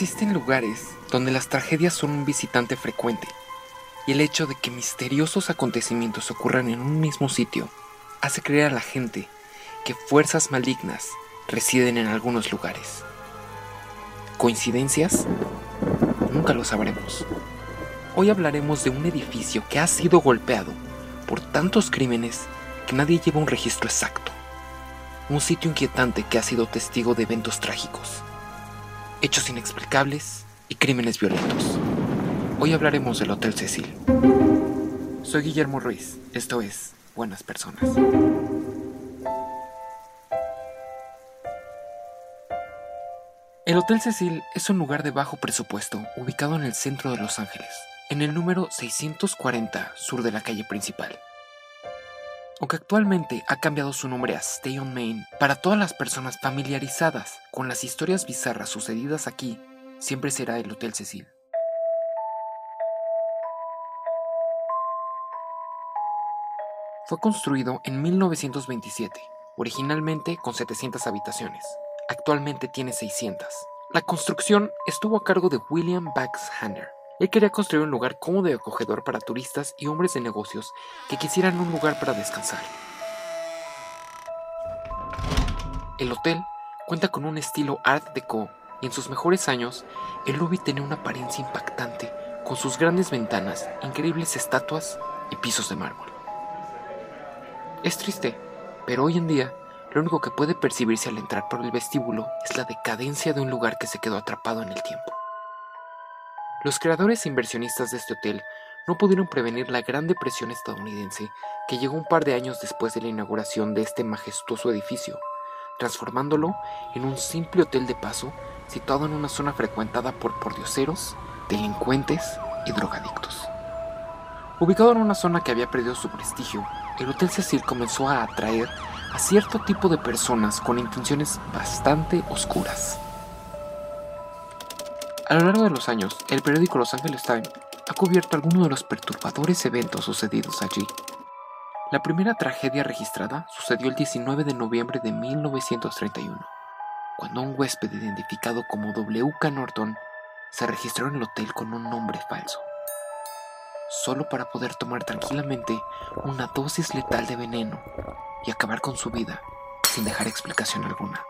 Existen lugares donde las tragedias son un visitante frecuente y el hecho de que misteriosos acontecimientos ocurran en un mismo sitio hace creer a la gente que fuerzas malignas residen en algunos lugares. ¿Coincidencias? Nunca lo sabremos. Hoy hablaremos de un edificio que ha sido golpeado por tantos crímenes que nadie lleva un registro exacto. Un sitio inquietante que ha sido testigo de eventos trágicos, hechos inexplicables y crímenes violentos. Hoy hablaremos del Hotel Cecil. Soy Guillermo Ruiz, esto es Buenas Personas. El Hotel Cecil es un lugar de bajo presupuesto ubicado en el centro de Los Ángeles, en el número 640 sur de la calle principal. Aunque actualmente ha cambiado su nombre a Stay on Main, para todas las personas familiarizadas con las historias bizarras sucedidas aquí, siempre será el Hotel Cecil. Fue construido en 1927, originalmente con 700 habitaciones. Actualmente tiene 600. La construcción estuvo a cargo de William Bax Hanner. Él quería construir un lugar cómodo y acogedor para turistas y hombres de negocios que quisieran un lugar para descansar. El hotel cuenta con un estilo Art Deco y en sus mejores años el lobby tenía una apariencia impactante con sus grandes ventanas, increíbles estatuas y pisos de mármol. Es triste, pero hoy en día lo único que puede percibirse al entrar por el vestíbulo es la decadencia de un lugar que se quedó atrapado en el tiempo. Los creadores e inversionistas de este hotel no pudieron prevenir la Gran Depresión estadounidense que llegó un par de años después de la inauguración de este majestuoso edificio, transformándolo en un simple hotel de paso situado en una zona frecuentada por pordioseros, delincuentes y drogadictos. Ubicado en una zona que había perdido su prestigio, el Hotel Cecil comenzó a atraer a cierto tipo de personas con intenciones bastante oscuras. A lo largo de los años, el periódico Los Angeles Times ha cubierto algunos de los perturbadores eventos sucedidos allí. La primera tragedia registrada sucedió el 19 de noviembre de 1931, cuando un huésped identificado como W.K. Norton se registró en el hotel con un nombre falso solo para poder tomar tranquilamente una dosis letal de veneno y acabar con su vida sin dejar explicación alguna.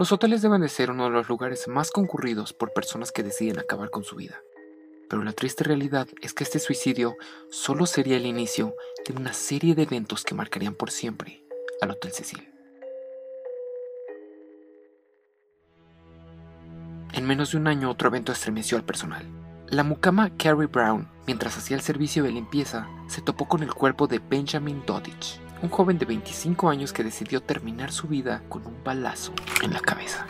Los hoteles deben de ser uno de los lugares más concurridos por personas que deciden acabar con su vida. Pero la triste realidad es que este suicidio solo sería el inicio de una serie de eventos que marcarían por siempre al Hotel Cecil. En menos de un año otro evento estremeció al personal. La mucama Carrie Brown, mientras hacía el servicio de limpieza, se topó con el cuerpo de Benjamin Doddich, un joven de 25 años que decidió terminar su vida con un balazo en la cabeza.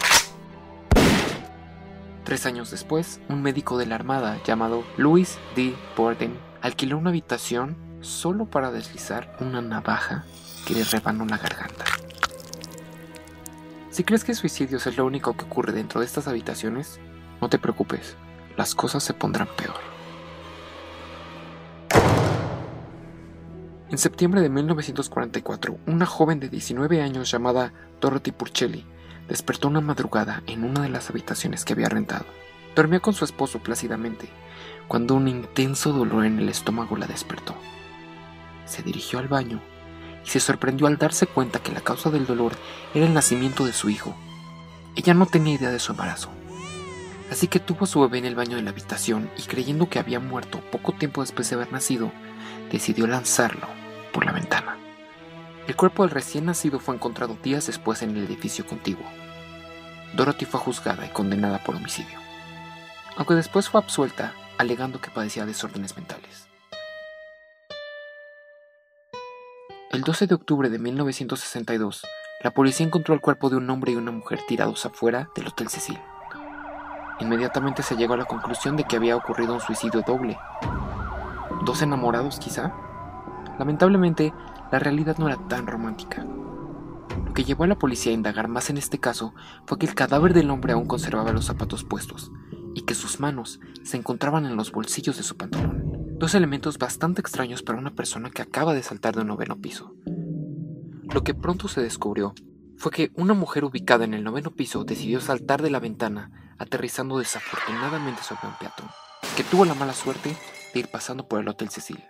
Tres años después, un médico de la Armada llamado Louis D. Borden alquiló una habitación solo para deslizar una navaja que le rebanó la garganta. Si crees que suicidios es lo único que ocurre dentro de estas habitaciones, no te preocupes, las cosas se pondrán peor. En septiembre de 1944, una joven de 19 años llamada Dorothy Purcelli despertó una madrugada en una de las habitaciones que había rentado. Dormía con su esposo plácidamente, cuando un intenso dolor en el estómago la despertó. Se dirigió al baño y se sorprendió al darse cuenta que la causa del dolor era el nacimiento de su hijo. Ella no tenía idea de su embarazo, Así que tuvo a su bebé en el baño de la habitación y creyendo que había muerto poco tiempo después de haber nacido, decidió lanzarlo por la ventana. El cuerpo del recién nacido fue encontrado días después en el edificio contiguo. Dorothy fue juzgada y condenada por homicidio, aunque después fue absuelta alegando que padecía desórdenes mentales. El 12 de octubre de 1962, la policía encontró el cuerpo de un hombre y una mujer tirados afuera del Hotel Cecil. Inmediatamente se llegó a la conclusión de que había ocurrido un suicidio doble. ¿Dos enamorados quizá? Lamentablemente, la realidad no era tan romántica. Lo que llevó a la policía a indagar más en este caso fue que el cadáver del hombre aún conservaba los zapatos puestos y que sus manos se encontraban en los bolsillos de su pantalón. Dos elementos bastante extraños para una persona que acaba de saltar de un noveno piso. Lo que pronto se descubrió fue que una mujer ubicada en el noveno piso decidió saltar de la ventana aterrizando desafortunadamente sobre un peatón, que tuvo la mala suerte de ir pasando por el Hotel Cecil.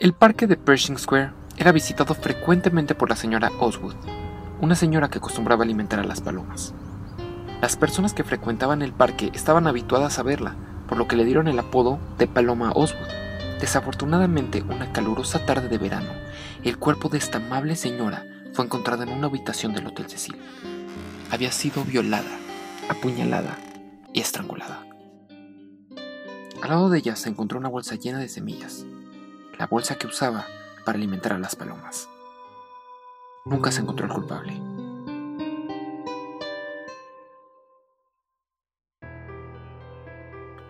El parque de Pershing Square era visitado frecuentemente por la señora Oswood, una señora que acostumbraba alimentar a las palomas. Las personas que frecuentaban el parque estaban habituadas a verla, por lo que le dieron el apodo de Paloma Oswood. Desafortunadamente, una calurosa tarde de verano, el cuerpo de esta amable señora fue encontrado en una habitación del Hotel Cecil. Había sido violada, apuñalada y estrangulada. Al lado de ella se encontró una bolsa llena de semillas, la bolsa que usaba para alimentar a las palomas. Nunca se encontró el culpable.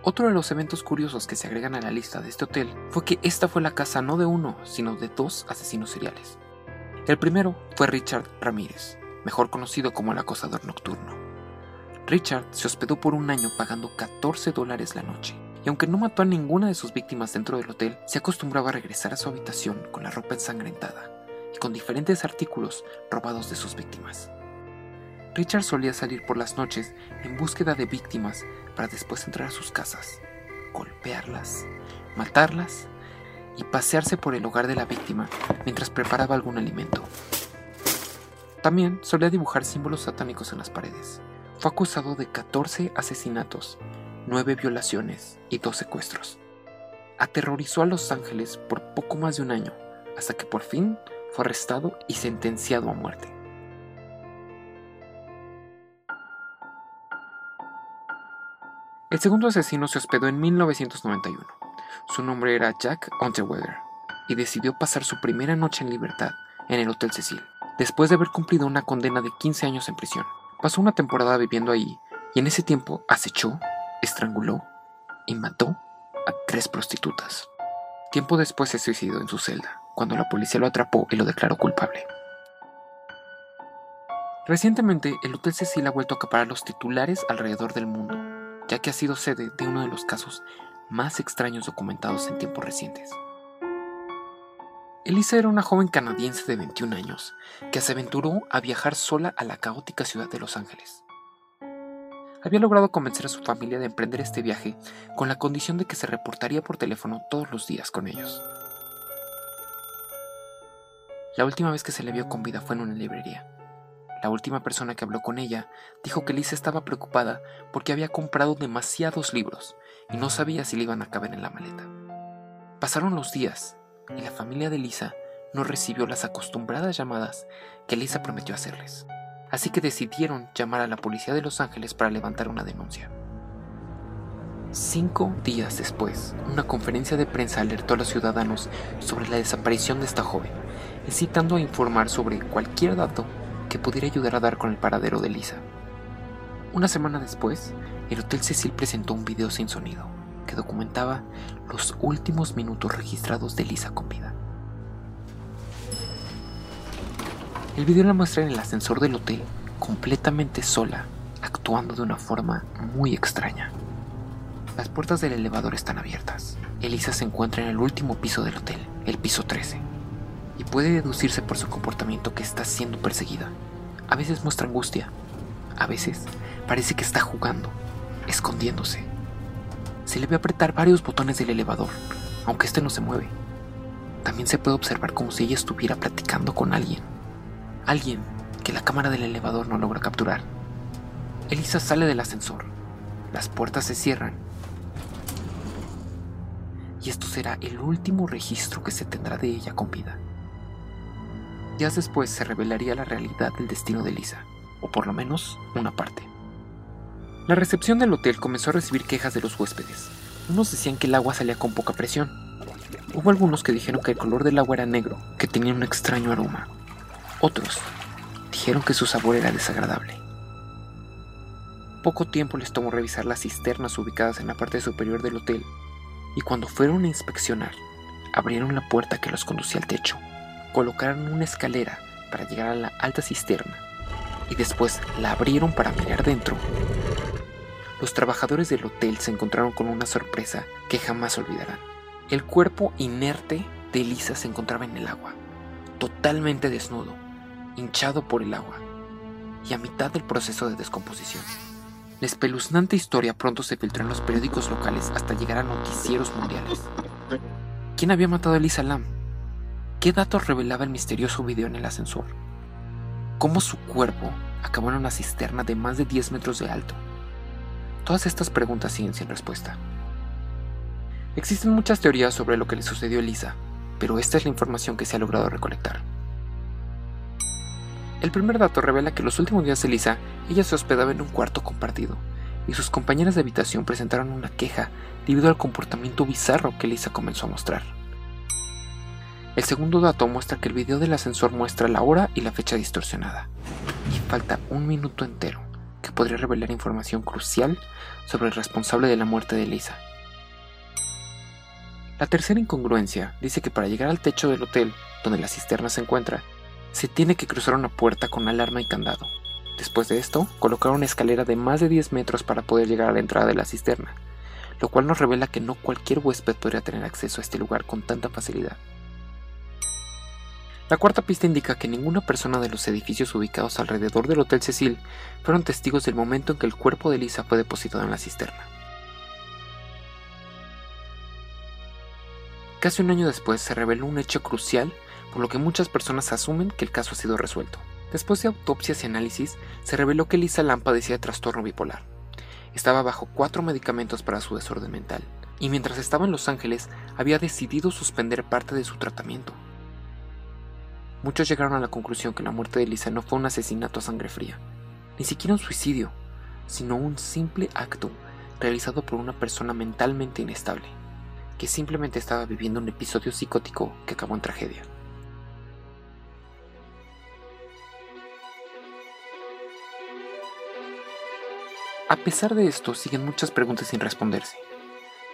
Otro de los eventos curiosos que se agregan a la lista de este hotel fue que esta fue la casa no de uno, sino de dos asesinos seriales. El primero fue Richard Ramírez, mejor conocido como el acosador nocturno. Richard se hospedó por un año pagando 14 dólares la noche y aunque no mató a ninguna de sus víctimas dentro del hotel, se acostumbraba a regresar a su habitación con la ropa ensangrentada y con diferentes artículos robados de sus víctimas. Richard solía salir por las noches en búsqueda de víctimas para después entrar a sus casas, golpearlas, matarlas y pasearse por el hogar de la víctima mientras preparaba algún alimento. También solía dibujar símbolos satánicos en las paredes. Fue acusado de 14 asesinatos nueve violaciones y dos secuestros. Aterrorizó a Los Ángeles por poco más de un año, hasta que por fin fue arrestado y sentenciado a muerte. El segundo asesino se hospedó en 1991. Su nombre era Jack Unterweger y decidió pasar su primera noche en libertad en el Hotel Cecil, después de haber cumplido una condena de 15 años en prisión. Pasó una temporada viviendo ahí y en ese tiempo acechó, estranguló y mató a tres prostitutas. Tiempo después se suicidó en su celda, cuando la policía lo atrapó y lo declaró culpable. Recientemente, el Hotel Cecil ha vuelto a acaparar los titulares alrededor del mundo, ya que ha sido sede de uno de los casos más extraños documentados en tiempos recientes. Elisa era una joven canadiense de 21 años que se aventuró a viajar sola a la caótica ciudad de Los Ángeles había logrado convencer a su familia de emprender este viaje con la condición de que se reportaría por teléfono todos los días con ellos. La última vez que se le vio con vida fue en una librería. La última persona que habló con ella dijo que Lisa estaba preocupada porque había comprado demasiados libros y no sabía si le iban a caber en la maleta. Pasaron los días y la familia de Lisa no recibió las acostumbradas llamadas que Lisa prometió hacerles así que decidieron llamar a la policía de Los Ángeles para levantar una denuncia. Cinco días después, una conferencia de prensa alertó a los ciudadanos sobre la desaparición de esta joven, incitando a informar sobre cualquier dato que pudiera ayudar a dar con el paradero de Lisa. Una semana después, el Hotel Cecil presentó un video sin sonido que documentaba los últimos minutos registrados de Lisa con vida. El video la muestra en el ascensor del hotel, completamente sola, actuando de una forma muy extraña. Las puertas del elevador están abiertas. Elisa se encuentra en el último piso del hotel, el piso 13, y puede deducirse por su comportamiento que está siendo perseguida. A veces muestra angustia, a veces parece que está jugando, escondiéndose. Se le ve apretar varios botones del elevador, aunque este no se mueve. También se puede observar como si ella estuviera platicando con alguien. Alguien que la cámara del elevador no logra capturar. Elisa sale del ascensor. Las puertas se cierran. Y esto será el último registro que se tendrá de ella con vida. Días después se revelaría la realidad del destino de Elisa, o por lo menos una parte. La recepción del hotel comenzó a recibir quejas de los huéspedes. Unos decían que el agua salía con poca presión. Hubo algunos que dijeron que el color del agua era negro, que tenía un extraño aroma. Otros dijeron que su sabor era desagradable. Poco tiempo les tomó revisar las cisternas ubicadas en la parte superior del hotel, y cuando fueron a inspeccionar, abrieron la puerta que los conducía al techo, colocaron una escalera para llegar a la alta cisterna, y después la abrieron para mirar dentro. Los trabajadores del hotel se encontraron con una sorpresa que jamás olvidarán. El cuerpo inerte de Elisa se encontraba en el agua, totalmente desnudo hinchado por el agua. y a mitad del proceso de descomposición. La espeluznante historia pronto se filtró en los periódicos locales hasta llegar a noticieros mundiales. ¿Quién había matado a Elisa Lam? ¿Qué datos revelaba el misterioso video en el ascensor? ¿Cómo su cuerpo acabó en una cisterna de más de 10 metros de alto? Todas estas preguntas siguen sin respuesta. Existen muchas teorías sobre lo que le sucedió a Elisa, pero esta es la información que se ha logrado recolectar. El primer dato revela que los últimos días de Elisa, ella se hospedaba en un cuarto compartido, y sus compañeras de habitación presentaron una queja debido al comportamiento bizarro que Elisa comenzó a mostrar. El segundo dato muestra que el video del ascensor muestra la hora y la fecha distorsionada, y falta un minuto entero que podría revelar información crucial sobre el responsable de la muerte de Elisa. La tercera incongruencia dice que para llegar al techo del hotel, donde la cisterna se encuentra, se tiene que cruzar una puerta con alarma y candado. Después de esto, colocar una escalera de más de 10 metros para poder llegar a la entrada de la cisterna, lo cual nos revela que no cualquier huésped podría tener acceso a este lugar con tanta facilidad. La cuarta pista indica que ninguna persona de los edificios ubicados alrededor del Hotel Cecil fueron testigos del momento en que el cuerpo de Lisa fue depositado en la cisterna. Casi un año después se reveló un hecho crucial por lo que muchas personas asumen que el caso ha sido resuelto. Después de autopsias y análisis, se reveló que Lisa Lam padecía de trastorno bipolar. Estaba bajo cuatro medicamentos para su desorden mental, y mientras estaba en Los Ángeles había decidido suspender parte de su tratamiento. Muchos llegaron a la conclusión que la muerte de Lisa no fue un asesinato a sangre fría, ni siquiera un suicidio, sino un simple acto realizado por una persona mentalmente inestable, que simplemente estaba viviendo un episodio psicótico que acabó en tragedia. A pesar de esto, siguen muchas preguntas sin responderse.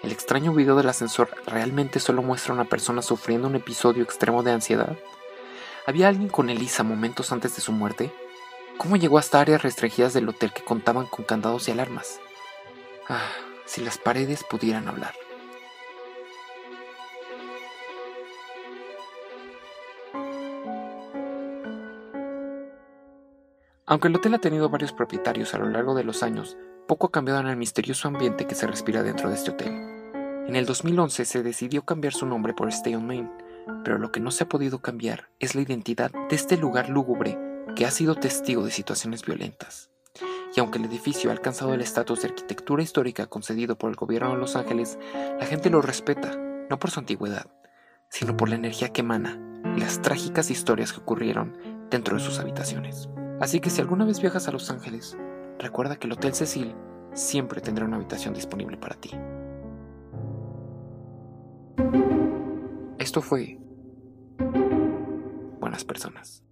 ¿El extraño video del ascensor realmente solo muestra a una persona sufriendo un episodio extremo de ansiedad? ¿Había alguien con Elisa momentos antes de su muerte? ¿Cómo llegó hasta áreas restringidas del hotel que contaban con candados y alarmas? Ah, si las paredes pudieran hablar. Aunque el hotel ha tenido varios propietarios a lo largo de los años, poco ha cambiado en el misterioso ambiente que se respira dentro de este hotel. En el 2011 se decidió cambiar su nombre por Stay on Main, pero lo que no se ha podido cambiar es la identidad de este lugar lúgubre que ha sido testigo de situaciones violentas. Y aunque el edificio ha alcanzado el estatus de arquitectura histórica concedido por el gobierno de Los Ángeles, la gente lo respeta, no por su antigüedad, sino por la energía que emana y las trágicas historias que ocurrieron dentro de sus habitaciones. Así que si alguna vez viajas a Los Ángeles, recuerda que el Hotel Cecil siempre tendrá una habitación disponible para ti. Esto fue Buenas Personas.